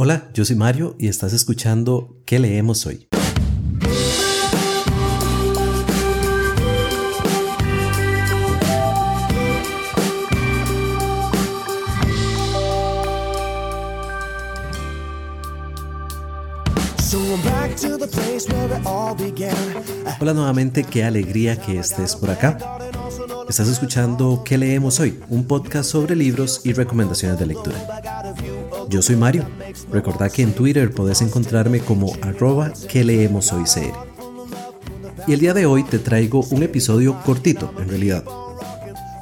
Hola, yo soy Mario y estás escuchando ¿Qué leemos hoy? Hola nuevamente, qué alegría que estés por acá. Estás escuchando ¿Qué leemos hoy? Un podcast sobre libros y recomendaciones de lectura. Yo soy Mario. Recordá que en Twitter podés encontrarme como arroba que leemos hoy Y el día de hoy te traigo un episodio cortito, en realidad.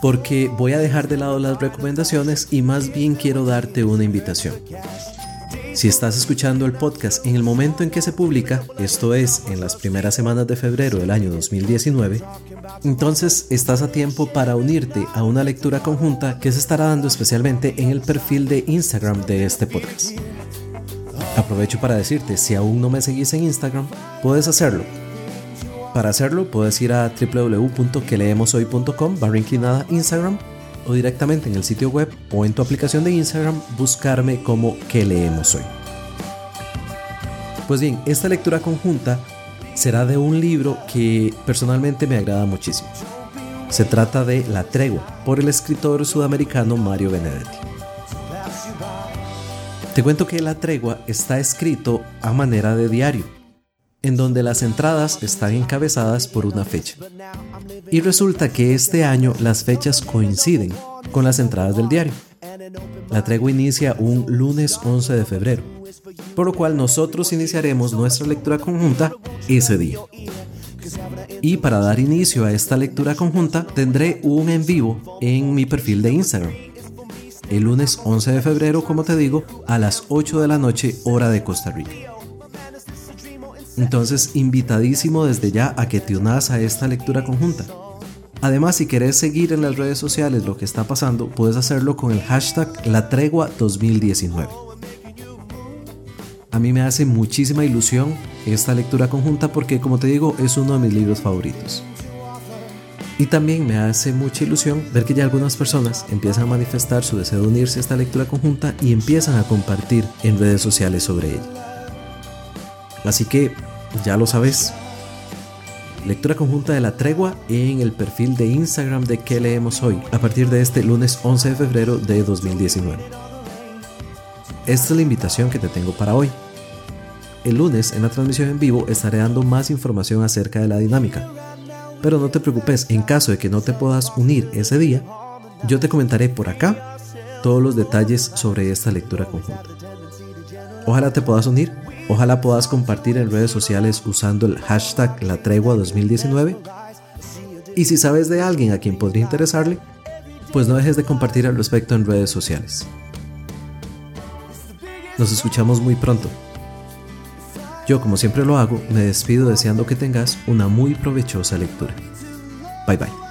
Porque voy a dejar de lado las recomendaciones y más bien quiero darte una invitación. Si estás escuchando el podcast en el momento en que se publica, esto es en las primeras semanas de febrero del año 2019, entonces estás a tiempo para unirte a una lectura conjunta que se estará dando especialmente en el perfil de Instagram de este podcast. Aprovecho para decirte, si aún no me seguís en Instagram, puedes hacerlo. Para hacerlo, puedes ir a www.queleemoshoy.com barra Instagram o directamente en el sitio web o en tu aplicación de Instagram buscarme como que leemos hoy. Pues bien, esta lectura conjunta será de un libro que personalmente me agrada muchísimo. Se trata de La Tregua por el escritor sudamericano Mario Benedetti. Te cuento que La Tregua está escrito a manera de diario en donde las entradas están encabezadas por una fecha. Y resulta que este año las fechas coinciden con las entradas del diario. La tregua inicia un lunes 11 de febrero, por lo cual nosotros iniciaremos nuestra lectura conjunta ese día. Y para dar inicio a esta lectura conjunta tendré un en vivo en mi perfil de Instagram. El lunes 11 de febrero, como te digo, a las 8 de la noche hora de Costa Rica. Entonces, invitadísimo desde ya a que te unas a esta lectura conjunta. Además, si querés seguir en las redes sociales lo que está pasando, puedes hacerlo con el hashtag La Tregua 2019. A mí me hace muchísima ilusión esta lectura conjunta porque, como te digo, es uno de mis libros favoritos. Y también me hace mucha ilusión ver que ya algunas personas empiezan a manifestar su deseo de unirse a esta lectura conjunta y empiezan a compartir en redes sociales sobre ella. Así que ya lo sabes. Lectura conjunta de la tregua en el perfil de Instagram de que leemos hoy, a partir de este lunes 11 de febrero de 2019. Esta es la invitación que te tengo para hoy. El lunes en la transmisión en vivo estaré dando más información acerca de la dinámica. Pero no te preocupes, en caso de que no te puedas unir ese día, yo te comentaré por acá todos los detalles sobre esta lectura conjunta. Ojalá te puedas unir Ojalá puedas compartir en redes sociales usando el hashtag La Tregua 2019. Y si sabes de alguien a quien podría interesarle, pues no dejes de compartir al respecto en redes sociales. Nos escuchamos muy pronto. Yo, como siempre lo hago, me despido deseando que tengas una muy provechosa lectura. Bye bye.